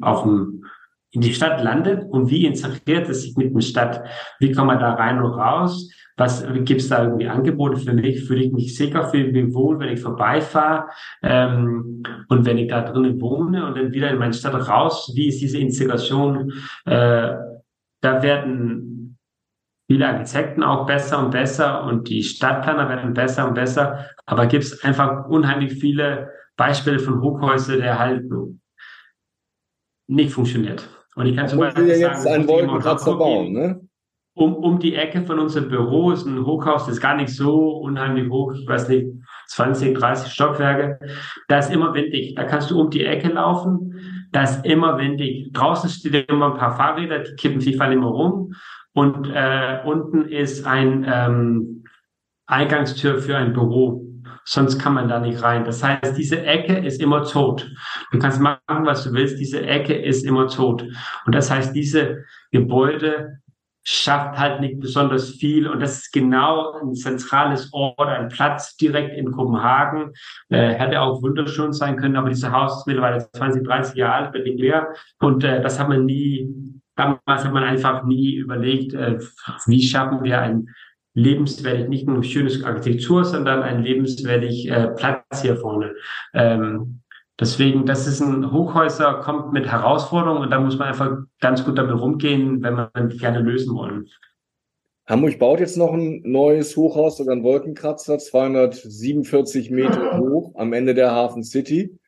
auf dem, in die Stadt landet und wie integriert es sich mit der Stadt? Wie kommt man da rein und raus? Was gibt es da irgendwie Angebote für mich? Fühle ich mich sicher, fühle mich wohl, wenn ich vorbeifahre? Ähm, und wenn ich da drinnen wohne und dann wieder in meine Stadt raus, wie ist diese Integration? Äh, da werden viele Architekten auch besser und besser und die Stadtplaner werden besser und besser. Aber gibt es einfach unheimlich viele Beispiele von Hochhäusern, der halt nicht funktioniert. Und ich kann zum Beispiel ja jetzt sagen, einen Wolkenkratzer bauen, ne? Um, um die Ecke von unserem Büro ist ein Hochhaus, das ist gar nicht so unheimlich hoch, ich weiß nicht, 20, 30 Stockwerke. Da ist immer windig. Da kannst du um die Ecke laufen. Da ist immer windig. Draußen steht immer ein paar Fahrräder, die kippen sich immer rum. Und äh, unten ist ein ähm, Eingangstür für ein Büro. Sonst kann man da nicht rein. Das heißt, diese Ecke ist immer tot. Du kannst machen, was du willst. Diese Ecke ist immer tot. Und das heißt, diese Gebäude schafft halt nicht besonders viel. Und das ist genau ein zentrales Ort, ein Platz direkt in Kopenhagen. Äh, hätte auch wunderschön sein können, aber dieses Haus ist mittlerweile 20, 30 Jahre alt, wird nicht leer. Und äh, das hat man nie Damals hat man einfach nie überlegt, äh, wie schaffen wir ein lebenswertig, nicht nur schönes Architektur, sondern ein lebenswertig äh, Platz hier vorne. Ähm, deswegen, das ist ein Hochhäuser, kommt mit Herausforderungen und da muss man einfach ganz gut damit rumgehen, wenn man gerne lösen wollen. Hamburg baut jetzt noch ein neues Hochhaus oder ein Wolkenkratzer, 247 Meter hoch am Ende der Hafen City.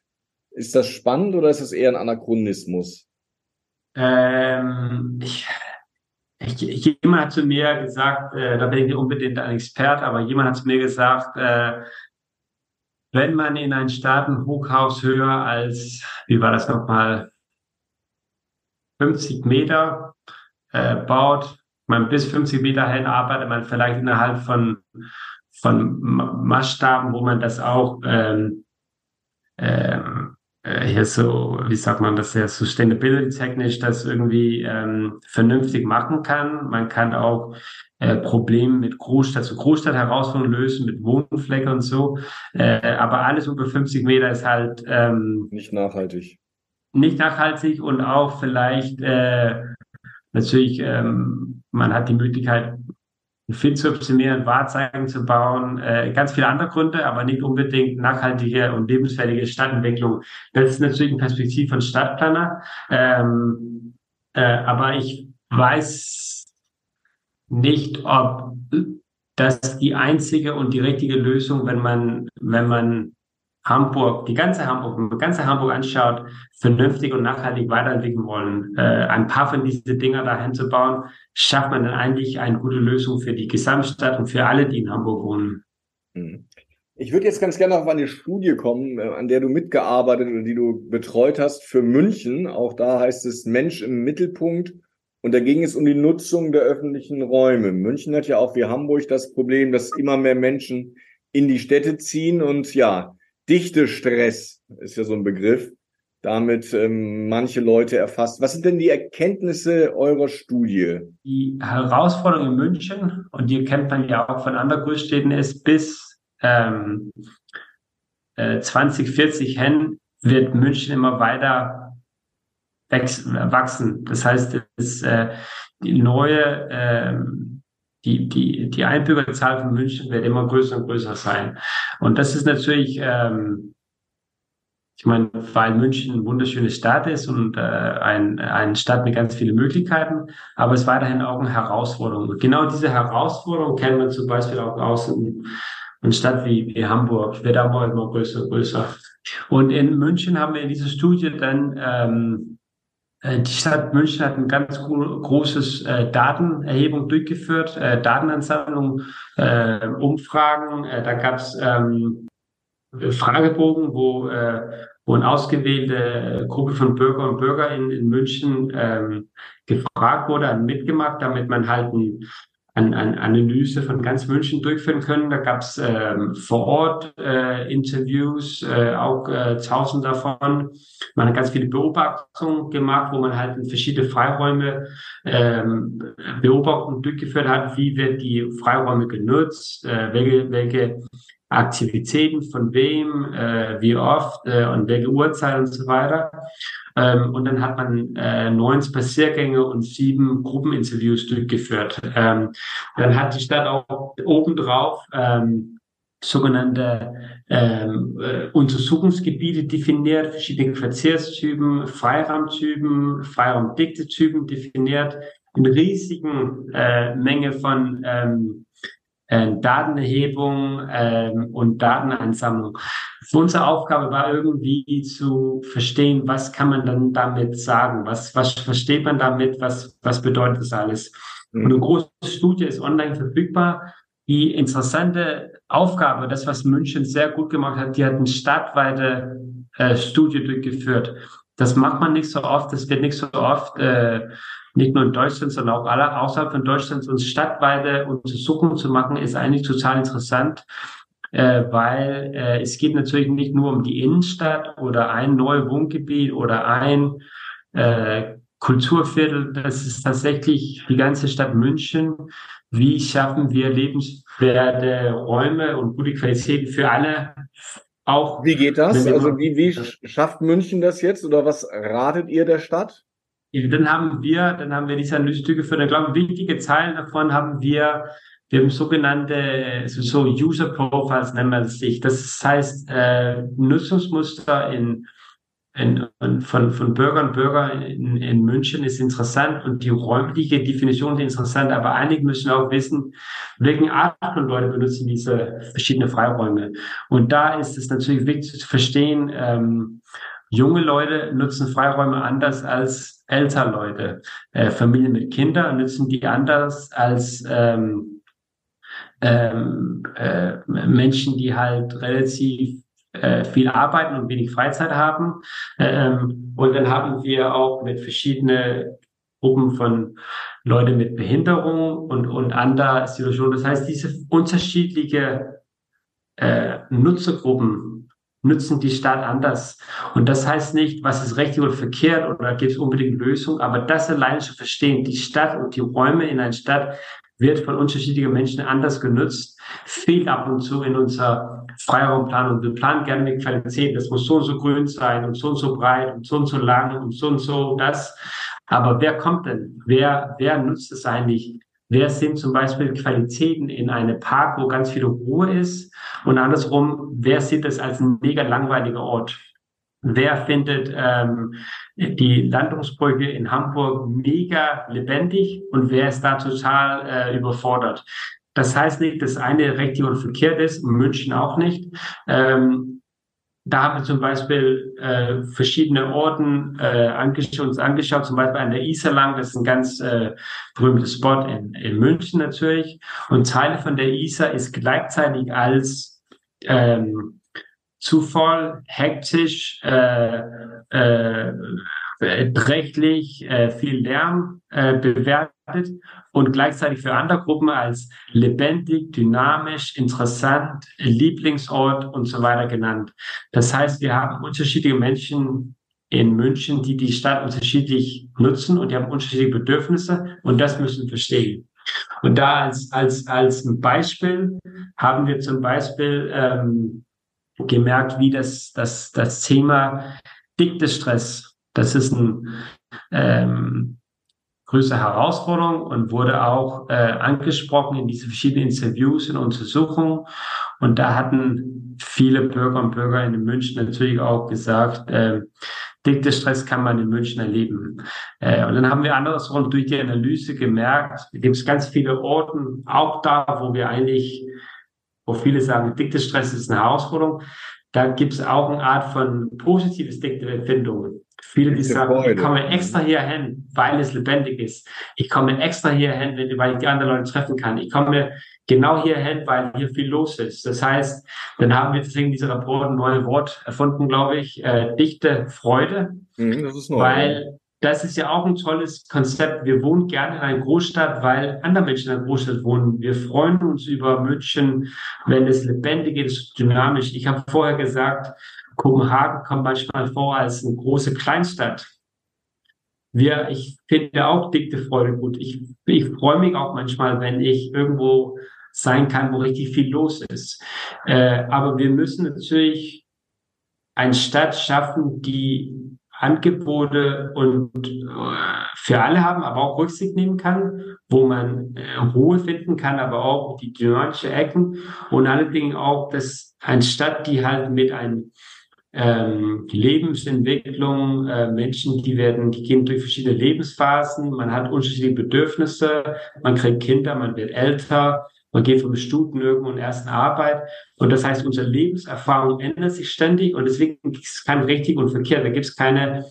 Ist das spannend oder ist das eher ein Anachronismus? Ähm, ich, ich, jemand hat zu mir gesagt, äh, da bin ich nicht unbedingt ein Expert, aber jemand hat zu mir gesagt, äh, wenn man in ein Staatenhochhaus höher als, wie war das nochmal, 50 Meter äh, baut, man bis 50 Meter hin arbeitet man vielleicht innerhalb von, von Maßstaben, wo man das auch ähm, ähm, äh, hier so, wie sagt man das ja, sustainability-technisch das irgendwie ähm, vernünftig machen kann. Man kann auch äh, Probleme mit Großstadt zu Großstadt Herausforderungen lösen, mit Wohnflecke und so. Äh, aber alles über 50 Meter ist halt ähm, nicht nachhaltig. Nicht nachhaltig und auch vielleicht äh, natürlich, ähm, man hat die Möglichkeit, viel zu optimieren, Wahrzeichen zu bauen, äh, ganz viele andere Gründe, aber nicht unbedingt nachhaltige und lebenswertige Stadtentwicklung. Das ist natürlich ein Perspektiv von Stadtplaner. Ähm, äh, aber ich weiß nicht, ob das die einzige und die richtige Lösung, wenn man, wenn man Hamburg, die ganze Hamburg, ganze Hamburg anschaut, vernünftig und nachhaltig weiterentwickeln wollen, äh, ein paar von diesen Dinger dahin zu bauen, schafft man dann eigentlich eine gute Lösung für die Gesamtstadt und für alle, die in Hamburg wohnen. Mhm. Ich würde jetzt ganz gerne auf eine Studie kommen, äh, an der du mitgearbeitet oder die du betreut hast für München. Auch da heißt es Mensch im Mittelpunkt. Und da ging es um die Nutzung der öffentlichen Räume. München hat ja auch wie Hamburg das Problem, dass immer mehr Menschen in die Städte ziehen und ja, Dichtestress ist ja so ein Begriff, damit ähm, manche Leute erfasst. Was sind denn die Erkenntnisse eurer Studie? Die Herausforderung in München, und die kennt man ja auch von anderen Großstädten, ist bis ähm, äh, 2040 hin wird München immer weiter wachsen. Das heißt, es, äh, die neue ähm, die, die, die Einbürgerzahl von München wird immer größer und größer sein. Und das ist natürlich, ähm, ich meine, weil München eine wunderschöne Stadt ist und äh, ein, eine Stadt mit ganz vielen Möglichkeiten, aber es weiterhin auch eine Herausforderung. Und genau diese Herausforderung kennen wir zum Beispiel auch aus einer Stadt wie, wie Hamburg, wird auch immer größer und größer. Und in München haben wir in dieser Studie dann ähm, äh, die Stadt München hat ein ganz großes äh, Datenerhebung durchgeführt, äh, Datenansammlung, äh, Umfragen. Äh, da gab es ähm, Fragebogen, wo, äh, wo eine ausgewählte Gruppe von Bürger und Bürger in, München ähm, gefragt wurde, mitgemacht, damit man halt ein an, an Analyse von ganz München durchführen können. Da gab es ähm, vor Ort äh, Interviews, äh, auch äh, tausend davon. Man hat ganz viele Beobachtungen gemacht, wo man halt in verschiedene Freiräume ähm, Beobachtungen durchgeführt hat. Wie wird die Freiräume genutzt? Äh, welche, welche Aktivitäten von wem, äh, wie oft äh, und welche Uhrzeit und so weiter. Ähm, und dann hat man äh, neun Spaziergänge und sieben Gruppeninterviews durchgeführt. Ähm, dann hat die Stadt auch obendrauf ähm, sogenannte ähm, äh, Untersuchungsgebiete definiert, verschiedene Quartierstypen, Freiraumtypen, Freiraumdiktetypen definiert, in riesigen äh, Menge von ähm, äh, Datenerhebung ähm, und Dateneinsammlung. Unsere Aufgabe war irgendwie zu verstehen, was kann man dann damit sagen, was, was versteht man damit, was, was bedeutet das alles. Mhm. Und eine große Studie ist online verfügbar. Die interessante Aufgabe, das, was München sehr gut gemacht hat, die hat eine stadtweite äh, Studie durchgeführt. Das macht man nicht so oft, das wird nicht so oft äh, nicht nur in Deutschland, sondern auch alle außerhalb von Deutschland uns stadtweite Untersuchungen zu machen, ist eigentlich total interessant, äh, weil äh, es geht natürlich nicht nur um die Innenstadt oder ein neues Wohngebiet oder ein äh, Kulturviertel, das ist tatsächlich die ganze Stadt München. Wie schaffen wir lebenswerte Räume und gute Qualität für alle? Auch wie geht das? Also wie, wie schafft München das jetzt oder was ratet ihr der Stadt? Dann haben wir, dann haben wir diese Analyse durchgeführt. Ich glaube, wichtige Zeilen davon haben wir, wir haben sogenannte, so User Profiles nennen wir sich. Das heißt, äh, Nutzungsmuster in, in, in, von, von Bürgern und Bürgern in, in München ist interessant und die räumliche Definition ist interessant, aber einige müssen auch wissen, welchen Art von Leute benutzen diese verschiedenen Freiräume. Und da ist es natürlich wichtig zu verstehen, ähm, junge Leute nutzen Freiräume anders als ältere Leute, äh, Familien mit Kindern nutzen die anders als ähm, ähm, äh, Menschen, die halt relativ äh, viel arbeiten und wenig Freizeit haben. Ähm, und dann haben wir auch mit verschiedenen Gruppen von Leuten mit Behinderung und, und anderer Situationen. Das heißt, diese unterschiedliche äh, Nutzergruppen nutzen die Stadt anders. Und das heißt nicht, was ist richtig oder verkehrt oder gibt es unbedingt Lösungen, aber das allein zu verstehen, die Stadt und die Räume in einer Stadt wird von unterschiedlichen Menschen anders genutzt, fehlt ab und zu in unserer Freiraumplanung. Wir planen gerne mit Qualität, das muss so und so grün sein und so und so breit und so und so lang und so und so das. Aber wer kommt denn? Wer, wer nutzt es eigentlich? wer sind zum Beispiel Qualitäten in einem Park, wo ganz viel Ruhe ist und andersrum, wer sieht es als ein mega langweiliger Ort. Wer findet ähm, die Landungsbrücke in Hamburg mega lebendig und wer ist da total äh, überfordert? Das heißt nicht, dass eine richtig und verkehrt ist, München auch nicht. Ähm, da haben wir zum Beispiel äh, verschiedene Orten äh, angesch uns angeschaut, zum Beispiel an der Isar lang, das ist ein ganz äh, berühmter Spot in, in München natürlich. Und Teile von der Isar ist gleichzeitig als ähm, zu voll, hektisch, äh, äh, beträchtlich, äh, viel Lärm äh, bewertet und gleichzeitig für andere Gruppen als lebendig, dynamisch, interessant, Lieblingsort und so weiter genannt. Das heißt, wir haben unterschiedliche Menschen in München, die die Stadt unterschiedlich nutzen und die haben unterschiedliche Bedürfnisse und das müssen wir verstehen. Und da als, als, als ein Beispiel haben wir zum Beispiel ähm, gemerkt, wie das, das, das Thema Diktestress, das ist ein ähm, größere Herausforderung und wurde auch äh, angesprochen in diese verschiedenen Interviews und Untersuchungen. Und da hatten viele Bürger und Bürger in München natürlich auch gesagt, äh, Diktestress kann man in München erleben. Äh, und dann haben wir andersrum durch die Analyse gemerkt, gibt es ganz viele Orten, auch da, wo wir eigentlich wo viele sagen, Diktestress ist eine Herausforderung. Da gibt es auch eine Art von positives Dikte-Empfindungen. Viele, die sagen, ich komme extra hierhin, weil es lebendig ist. Ich komme extra hierhin, weil ich die anderen Leute treffen kann. Ich komme genau hierhin, weil hier viel los ist. Das heißt, dann haben wir deswegen diese Rapport ein neues Wort erfunden, glaube ich, äh, dichte Freude. Mhm, das neu. Weil das ist ja auch ein tolles Konzept. Wir wohnen gerne in einer Großstadt, weil andere Menschen in einer Großstadt wohnen. Wir freuen uns über München, wenn es lebendig ist, dynamisch. Ich habe vorher gesagt, Kopenhagen kommt manchmal vor als eine große Kleinstadt. Wir, ich finde auch dicke Freude gut. Ich, ich freue mich auch manchmal, wenn ich irgendwo sein kann, wo richtig viel los ist. Äh, aber wir müssen natürlich eine Stadt schaffen, die Angebote und äh, für alle haben, aber auch Rücksicht nehmen kann, wo man äh, Ruhe finden kann, aber auch die dynamische Ecken und allerdings auch das eine Stadt, die halt mit einem ähm, Lebensentwicklung, äh, Menschen, die werden, die gehen durch verschiedene Lebensphasen, man hat unterschiedliche Bedürfnisse, man kriegt Kinder, man wird älter, man geht vom Studienlöwen und ersten Arbeit. Und das heißt, unsere Lebenserfahrung ändert sich ständig und deswegen gibt es kein richtig und verkehrt. Da gibt es keine,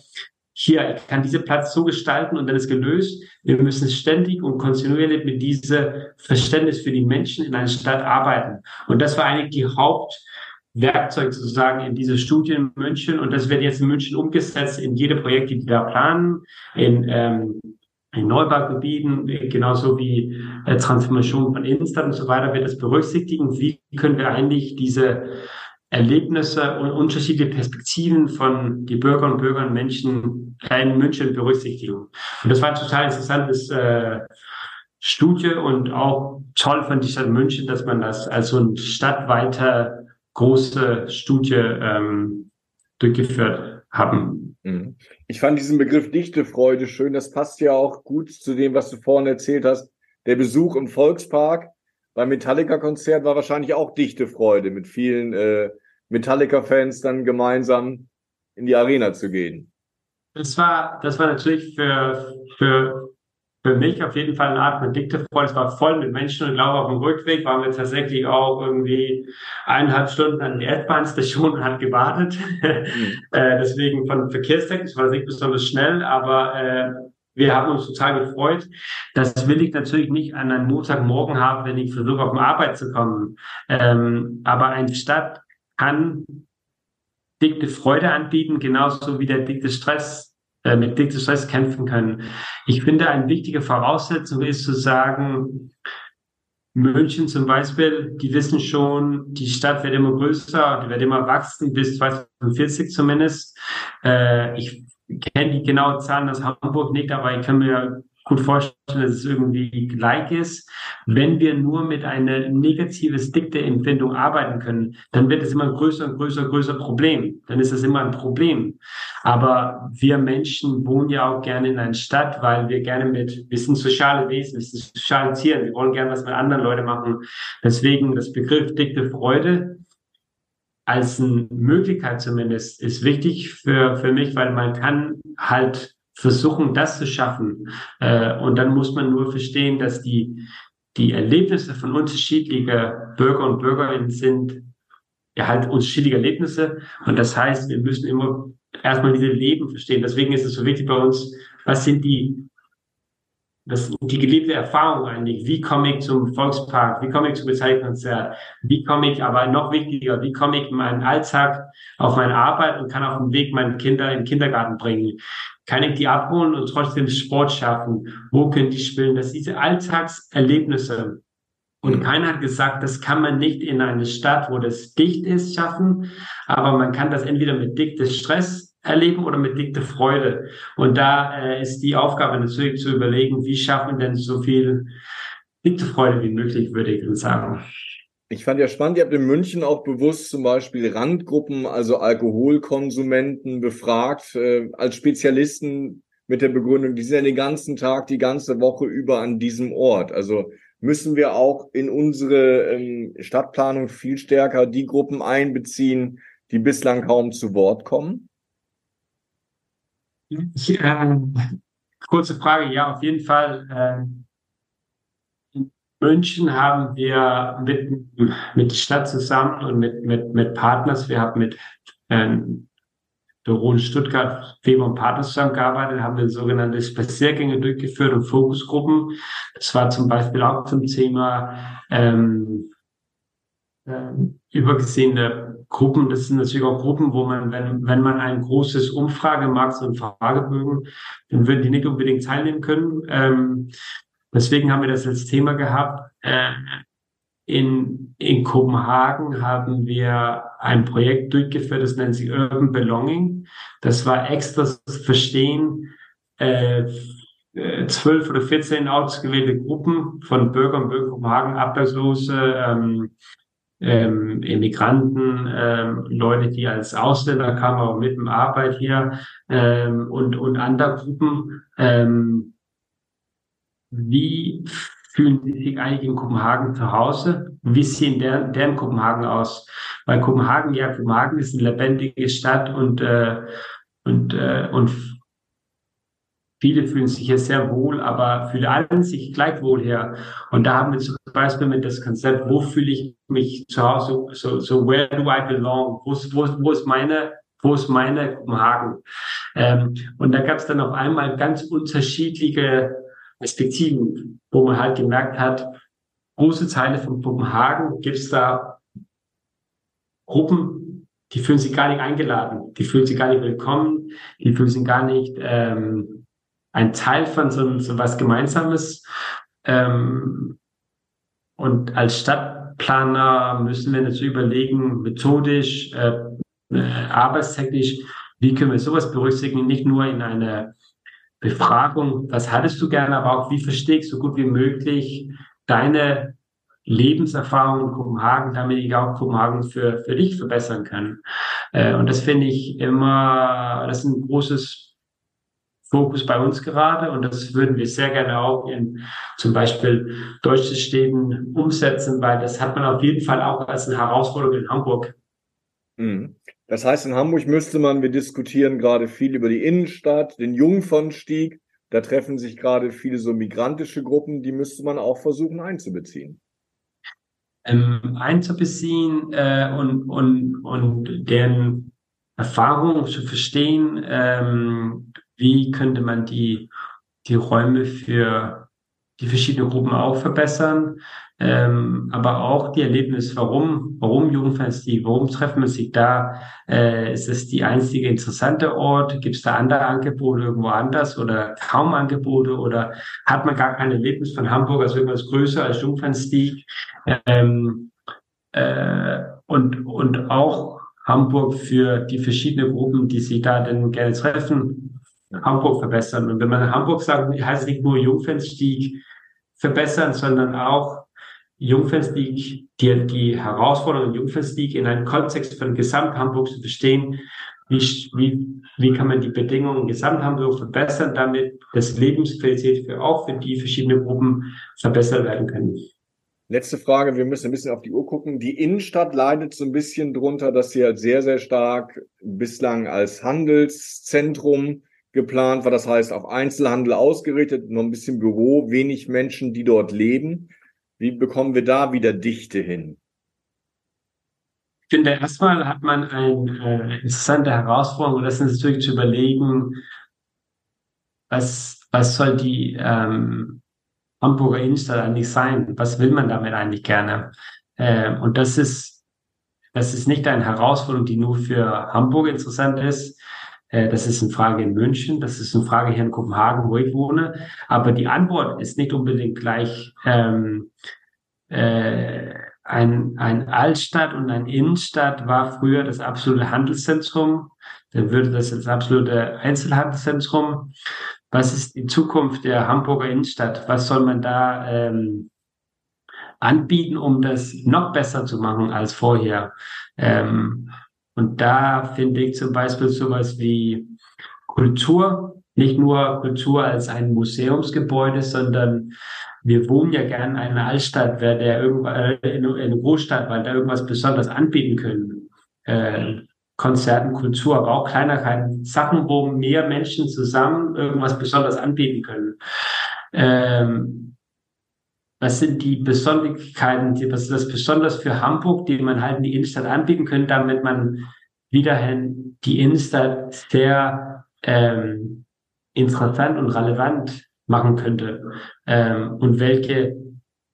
hier, ich kann diesen Platz so gestalten und dann ist gelöst. Wir müssen ständig und kontinuierlich mit diesem Verständnis für die Menschen in einer Stadt arbeiten. Und das war eigentlich die Hauptwerkzeug sozusagen in dieser Studie in München. Und das wird jetzt in München umgesetzt in jede Projekte, die wir planen, in ähm, in Neubaugebieten, genauso wie äh, Transformation von Innenstadt und so weiter, wird das berücksichtigen. Wie können wir eigentlich diese Erlebnisse und unterschiedliche Perspektiven von die Bürger und Bürger und Menschen in München berücksichtigen. Und das war ein total interessantes äh, Studie und auch toll von der Stadt München, dass man das als so eine stadtweite große Studie ähm, durchgeführt haben. Mhm. Ich fand diesen Begriff Dichtefreude schön. Das passt ja auch gut zu dem, was du vorhin erzählt hast. Der Besuch im Volkspark beim Metallica-Konzert war wahrscheinlich auch Dichtefreude, mit vielen äh, Metallica-Fans dann gemeinsam in die Arena zu gehen. Das war, das war natürlich für, für für mich auf jeden Fall eine Art von Diktefreude. Es war voll mit Menschen und ich glaube, auf dem Rückweg waren wir tatsächlich auch irgendwie eineinhalb Stunden an der S-Bahn-Station und hat gewartet. Mhm. äh, deswegen von Verkehrstechnisch war es nicht besonders schnell, aber äh, wir haben uns total gefreut. Das will ich natürlich nicht an einem Montagmorgen haben, wenn ich versuche, auf die Arbeit zu kommen. Ähm, aber eine Stadt kann dickte Freude anbieten, genauso wie der dickte Stress äh, mit dicktem Stress kämpfen können. Ich finde, eine wichtige Voraussetzung ist zu sagen, München zum Beispiel, die wissen schon, die Stadt wird immer größer, die wird immer wachsen, bis 2040 zumindest. Äh, ich kenne die genauen Zahlen aus Hamburg nicht, aber ich kann mir gut vorstellen, dass es irgendwie gleich ist. Wenn wir nur mit einer negative Dikte-Empfindung arbeiten können, dann wird es immer ein größer und größer, größer Problem. Dann ist es immer ein Problem. Aber wir Menschen wohnen ja auch gerne in einer Stadt, weil wir gerne mit, wir sind soziale Wesen, wir sind soziale Tiere, wir wollen gerne was mit anderen Leuten machen. Deswegen das Begriff dikte Freude als eine Möglichkeit zumindest ist wichtig für, für mich, weil man kann halt versuchen, das zu schaffen. Äh, und dann muss man nur verstehen, dass die, die Erlebnisse von unterschiedlichen Bürger und Bürgerinnen sind ja halt unterschiedliche Erlebnisse. Und das heißt, wir müssen immer erstmal diese Leben verstehen. Deswegen ist es so wichtig bei uns, was sind die das, die gelebte Erfahrung eigentlich. Wie komme ich zum Volkspark? Wie komme ich zum Bezeichnungskonzert? Wie komme ich, aber noch wichtiger, wie komme ich meinen Alltag auf meine Arbeit und kann auf dem Weg meine Kinder in den Kindergarten bringen? Kann ich die abholen und trotzdem Sport schaffen? Wo können die spielen? Dass diese Alltagserlebnisse und mhm. keiner hat gesagt, das kann man nicht in eine Stadt, wo das dicht ist, schaffen. Aber man kann das entweder mit dicktem Stress erleben oder mit dickter Freude. Und da äh, ist die Aufgabe natürlich zu überlegen, wie schaffen wir denn so viel dickte Freude wie möglich, würde ich sagen. Ich fand ja spannend, ihr habt in München auch bewusst zum Beispiel Randgruppen, also Alkoholkonsumenten befragt, äh, als Spezialisten mit der Begründung, die sind ja den ganzen Tag, die ganze Woche über an diesem Ort. Also müssen wir auch in unsere ähm, Stadtplanung viel stärker die Gruppen einbeziehen, die bislang kaum zu Wort kommen? Ich, äh, kurze Frage, ja, auf jeden Fall. Äh, in München haben wir mit, mit der Stadt zusammen und mit, mit, mit Partners, wir haben mit ähm, der Rhone Stuttgart Weber und Partners zusammengearbeitet, haben wir sogenannte Spaziergänge durchgeführt und Fokusgruppen. Das war zum Beispiel auch zum Thema ähm, äh, übergesehene Gruppen. Das sind natürlich auch Gruppen, wo man, wenn, wenn man ein großes Umfrage macht, so ein Fragebögen, dann würden die nicht unbedingt teilnehmen können. Ähm, deswegen haben wir das als Thema gehabt. Äh, in, in Kopenhagen haben wir ein Projekt durchgeführt, das nennt sich Urban Belonging. Das war extra Verstehen, äh, zwölf oder 14 ausgewählte Gruppen von Bürgern, Bürger Kopenhagen, Abwehrslose, ähm, ähm, Immigranten, ähm, Leute, die als Ausländer kamen, auch mit dem Arbeit hier ähm, und, und andere Gruppen. Ähm, wie fühlen sie sich eigentlich in Kopenhagen zu Hause? Wie sehen deren, deren Kopenhagen aus? Weil Kopenhagen, ja, Kopenhagen ist eine lebendige Stadt und, äh, und, äh, und Viele fühlen sich hier sehr wohl, aber fühlen alle sich gleich wohl hier. Und da haben wir zum Beispiel mit das Konzept, wo fühle ich mich zu Hause, so, so where do I belong? Wo ist, wo, wo ist meine, wo ist meine Kopenhagen? Ähm, und da gab es dann auf einmal ganz unterschiedliche Perspektiven, wo man halt gemerkt hat, große Teile von Kopenhagen gibt es da Gruppen, die fühlen sich gar nicht eingeladen, die fühlen sich gar nicht willkommen, die fühlen sich gar nicht ähm, ein Teil von so, so was Gemeinsames. Ähm, und als Stadtplaner müssen wir natürlich überlegen, methodisch, äh, äh, arbeitstechnisch, wie können wir sowas berücksichtigen, nicht nur in einer Befragung, was hattest du gerne, aber auch, wie verstehst du so gut wie möglich deine Lebenserfahrung in Kopenhagen, damit ich auch Kopenhagen für, für dich verbessern kann. Äh, und das finde ich immer, das ist ein großes Fokus bei uns gerade und das würden wir sehr gerne auch in zum Beispiel deutschen Städten umsetzen, weil das hat man auf jeden Fall auch als eine Herausforderung in Hamburg. Mhm. Das heißt, in Hamburg müsste man, wir diskutieren gerade viel über die Innenstadt, den Jungfernstieg, da treffen sich gerade viele so migrantische Gruppen, die müsste man auch versuchen einzubeziehen. Ähm, einzubeziehen äh, und, und, und deren Erfahrung zu verstehen, ähm, wie könnte man die, die Räume für die verschiedenen Gruppen auch verbessern, ähm, aber auch die Erlebnis, warum, warum Jugendfestiv, warum treffen wir sich da? Äh, ist es die einzige interessante Ort? Gibt es da andere Angebote irgendwo anders oder kaum Angebote oder hat man gar kein Erlebnis von Hamburg als irgendwas größer als Jungfernstig? Ähm, äh, und, und auch Hamburg für die verschiedenen Gruppen, die sich da denn gerne treffen, Hamburg verbessern. Und wenn man Hamburg sagt, heißt nicht nur Jungfernstieg verbessern, sondern auch Jungfernstieg, die, die Herausforderungen Jungfernstieg in einem Kontext von Gesamt-Hamburg zu verstehen, wie, wie, wie kann man die Bedingungen in Gesamt-Hamburg verbessern, damit das Lebensqualität für auch für die verschiedenen Gruppen verbessert werden können. Letzte Frage, wir müssen ein bisschen auf die Uhr gucken. Die Innenstadt leidet so ein bisschen drunter, dass sie halt sehr, sehr stark bislang als Handelszentrum geplant war. Das heißt, auf Einzelhandel ausgerichtet, nur ein bisschen Büro, wenig Menschen, die dort leben. Wie bekommen wir da wieder Dichte hin? Ich finde, erstmal hat man eine äh, interessante Herausforderung und das ist natürlich zu überlegen, was, was soll die ähm, Hamburger Innenstadt eigentlich sein? Was will man damit eigentlich gerne? Äh, und das ist, das ist nicht eine Herausforderung, die nur für Hamburg interessant ist. Äh, das ist eine Frage in München, das ist eine Frage hier in Kopenhagen, wo ich wohne. Aber die Antwort ist nicht unbedingt gleich ähm, äh, ein, ein Altstadt und ein Innenstadt war früher das absolute Handelszentrum. Dann würde das jetzt absolute Einzelhandelszentrum was ist die Zukunft der Hamburger Innenstadt? Was soll man da ähm, anbieten, um das noch besser zu machen als vorher? Ähm, und da finde ich zum Beispiel sowas wie Kultur, nicht nur Kultur als ein Museumsgebäude, sondern wir wohnen ja gern in einer Altstadt, wer der irgendwann äh, in, in einer Großstadt, weil da irgendwas besonders anbieten können. Äh, Konzerten, Kultur, aber auch Kleinigkeiten, Sachen, wo mehr Menschen zusammen irgendwas besonders anbieten können. Ähm, was sind die Besonderheiten, die, was ist das besonders für Hamburg, die man halt in die Innenstadt anbieten könnte, damit man wiederhin die Innenstadt sehr ähm, interessant und relevant machen könnte. Ähm, und welche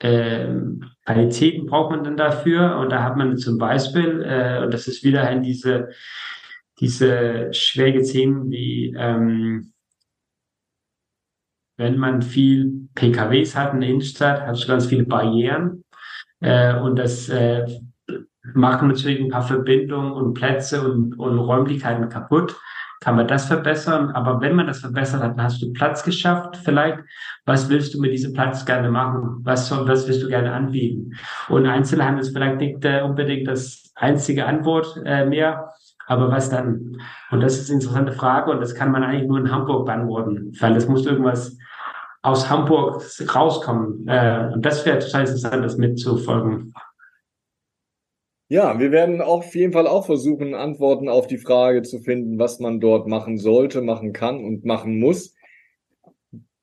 ähm, Qualitäten braucht man denn dafür? Und da hat man zum Beispiel, äh, und das ist wieder in diese, diese schwierigen Themen wie, ähm, wenn man viel PKWs hat in der Innenstadt, hat du ganz viele Barrieren. Äh, und das äh, machen natürlich ein paar Verbindungen und Plätze und, und Räumlichkeiten kaputt kann man das verbessern. Aber wenn man das verbessert hat, dann hast du Platz geschafft vielleicht. Was willst du mit diesem Platz gerne machen? Was, was willst du gerne anbieten? Und Einzelhandel ist vielleicht nicht äh, unbedingt das einzige Antwort äh, mehr. Aber was dann? Und das ist eine interessante Frage und das kann man eigentlich nur in Hamburg beantworten, weil das muss irgendwas aus Hamburg rauskommen. Äh, und das wäre total interessant, das mitzufolgen. Ja, wir werden auf jeden Fall auch versuchen, Antworten auf die Frage zu finden, was man dort machen sollte, machen kann und machen muss.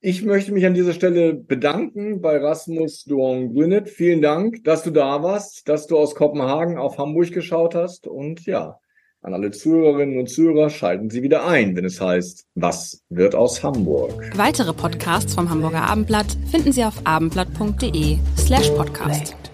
Ich möchte mich an dieser Stelle bedanken bei Rasmus Duong Grünet. Vielen Dank, dass du da warst, dass du aus Kopenhagen auf Hamburg geschaut hast. Und ja, an alle Zuhörerinnen und Zuhörer schalten Sie wieder ein, wenn es heißt, was wird aus Hamburg? Weitere Podcasts vom Hamburger Abendblatt finden Sie auf abendblatt.de slash podcast.